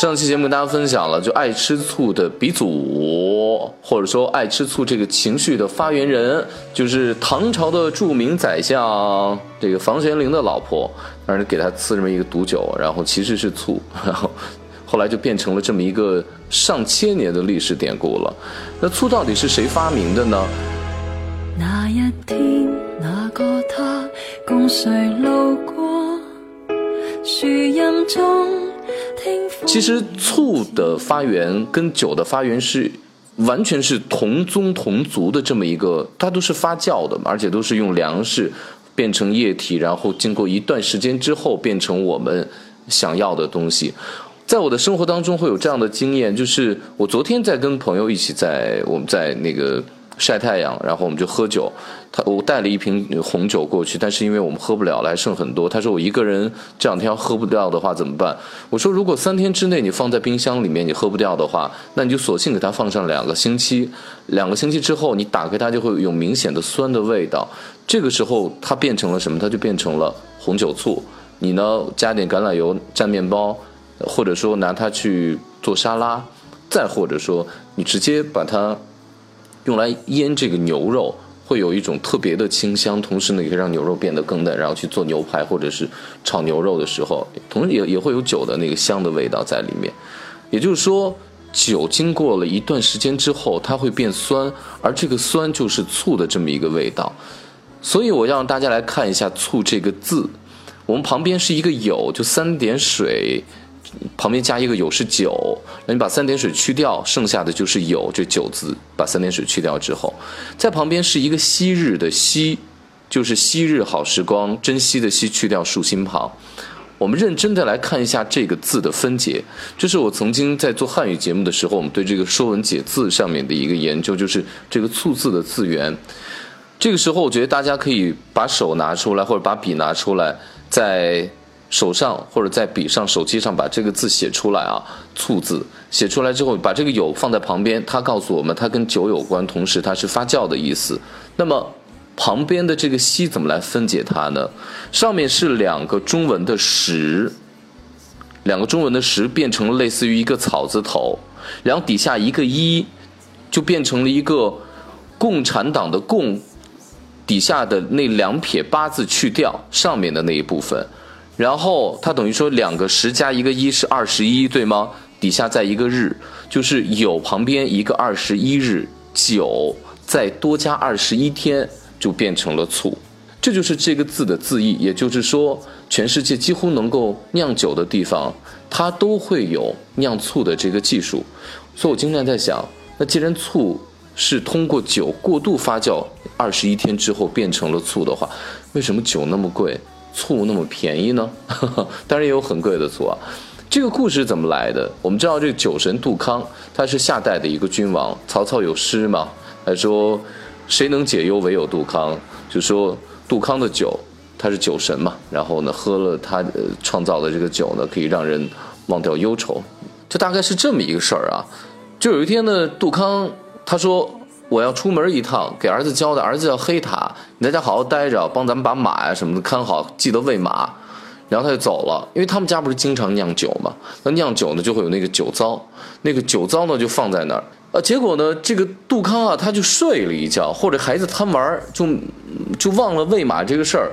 上期节目跟大家分享了，就爱吃醋的鼻祖，或者说爱吃醋这个情绪的发源人，就是唐朝的著名宰相这个房玄龄的老婆，当时给他赐这么一个毒酒，然后其实是醋，然后后来就变成了这么一个上千年的历史典故了。那醋到底是谁发明的呢？那一天，那个他共谁路过树荫中？其实醋的发源跟酒的发源是完全是同宗同族的这么一个，它都是发酵的，而且都是用粮食变成液体，然后经过一段时间之后变成我们想要的东西。在我的生活当中会有这样的经验，就是我昨天在跟朋友一起在我们在那个。晒太阳，然后我们就喝酒。他我带了一瓶红酒过去，但是因为我们喝不了了，还剩很多。他说我一个人这两天要喝不掉的话怎么办？我说如果三天之内你放在冰箱里面你喝不掉的话，那你就索性给它放上两个星期。两个星期之后你打开它就会有明显的酸的味道。这个时候它变成了什么？它就变成了红酒醋。你呢加点橄榄油蘸面包，或者说拿它去做沙拉，再或者说你直接把它。用来腌这个牛肉，会有一种特别的清香，同时呢，也可以让牛肉变得更嫩，然后去做牛排或者是炒牛肉的时候，同时也也会有酒的那个香的味道在里面。也就是说，酒经过了一段时间之后，它会变酸，而这个酸就是醋的这么一个味道。所以我要让大家来看一下“醋”这个字，我们旁边是一个有，就三点水。旁边加一个酉是酒，那你把三点水去掉，剩下的就是酉这九字。把三点水去掉之后，在旁边是一个昔日的昔，就是昔日好时光，珍惜的惜去掉竖心旁。我们认真的来看一下这个字的分解，这是我曾经在做汉语节目的时候，我们对这个《说文解字》上面的一个研究，就是这个醋字的字源。这个时候，我觉得大家可以把手拿出来，或者把笔拿出来，在。手上或者在笔上、手机上把这个字写出来啊，醋字写出来之后，把这个酉放在旁边，它告诉我们它跟酒有关，同时它是发酵的意思。那么旁边的这个西怎么来分解它呢？上面是两个中文的石，两个中文的石变成了类似于一个草字头，然后底下一个一，就变成了一个共产党的共，底下的那两撇八字去掉上面的那一部分。然后它等于说两个十加一个一是二十一，对吗？底下再一个日，就是有旁边一个二十一日，九再多加二十一天，就变成了醋。这就是这个字的字义。也就是说，全世界几乎能够酿酒的地方，它都会有酿醋的这个技术。所以我经常在想，那既然醋是通过酒过度发酵二十一天之后变成了醋的话，为什么酒那么贵？醋那么便宜呢？当然也有很贵的醋啊。这个故事怎么来的？我们知道这个酒神杜康，他是夏代的一个君王。曹操有诗嘛？他说：“谁能解忧，唯有杜康。”就说杜康的酒，他是酒神嘛。然后呢，喝了他创造的这个酒呢，可以让人忘掉忧愁。就大概是这么一个事儿啊。就有一天呢，杜康他说。我要出门一趟，给儿子交代，儿子叫黑塔，你在家好好待着，帮咱们把马呀什么的看好，记得喂马。然后他就走了，因为他们家不是经常酿酒嘛，那酿酒呢就会有那个酒糟，那个酒糟呢就放在那儿，呃，结果呢这个杜康啊他就睡了一觉，或者孩子贪玩就就忘了喂马这个事儿，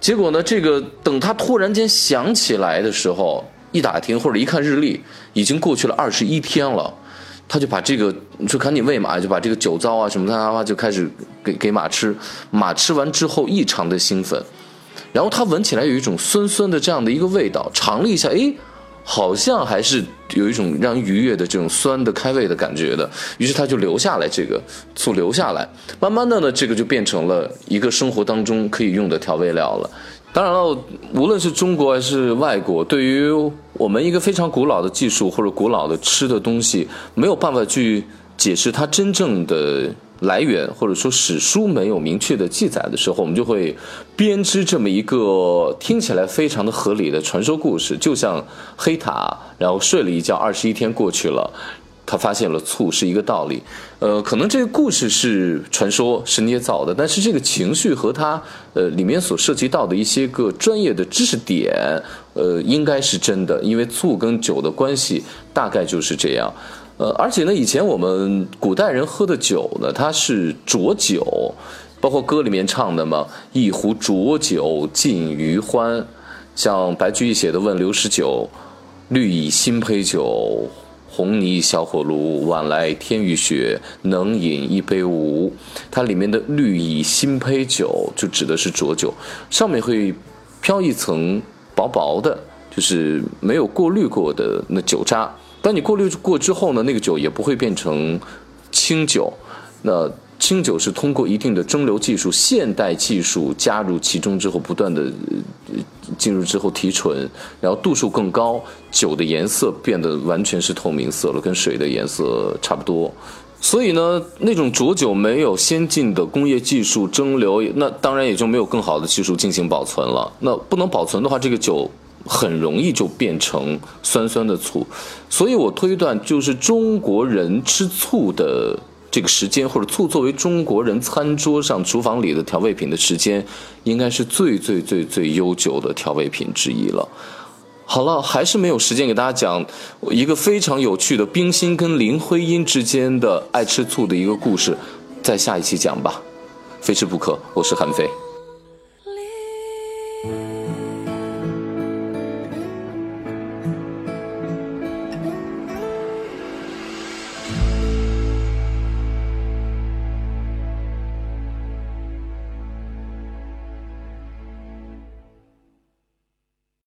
结果呢这个等他突然间想起来的时候，一打听或者一看日历，已经过去了二十一天了。他就把这个，就赶紧喂马，就把这个酒糟啊什么的啊，就开始给给马吃。马吃完之后异常的兴奋，然后它闻起来有一种酸酸的这样的一个味道，尝了一下，哎，好像还是有一种让人愉悦的这种酸的开胃的感觉的。于是他就留下来这个醋，留下来，慢慢的呢，这个就变成了一个生活当中可以用的调味料了。当然了，无论是中国还是外国，对于我们一个非常古老的技术或者古老的吃的东西，没有办法去解释它真正的来源，或者说史书没有明确的记载的时候，我们就会编织这么一个听起来非常的合理的传说故事，就像黑塔，然后睡了一觉，二十一天过去了。他发现了醋是一个道理。呃，可能这个故事是传说，是捏造的，但是这个情绪和他呃里面所涉及到的一些个专业的知识点，呃，应该是真的，因为醋跟酒的关系大概就是这样。呃，而且呢，以前我们古代人喝的酒呢，它是浊酒，包括歌里面唱的嘛，“一壶浊酒尽余欢”，像白居易写的《问刘十九》，“绿蚁新醅酒，红泥小火炉，晚来天欲雪，能饮一杯无？”它里面的“绿蚁新醅酒”就指的是浊酒，上面会飘一层薄薄的，就是没有过滤过的那酒渣。当你过滤过之后呢，那个酒也不会变成清酒。那清酒是通过一定的蒸馏技术、现代技术加入其中之后，不断的进入之后提纯，然后度数更高，酒的颜色变得完全是透明色了，跟水的颜色差不多。所以呢，那种浊酒没有先进的工业技术蒸馏，那当然也就没有更好的技术进行保存了。那不能保存的话，这个酒。很容易就变成酸酸的醋，所以我推断，就是中国人吃醋的这个时间，或者醋作为中国人餐桌上厨房里的调味品的时间，应该是最最最最悠久的调味品之一了。好了，还是没有时间给大家讲一个非常有趣的冰心跟林徽因之间的爱吃醋的一个故事，在下一期讲吧，非吃不可。我是韩非。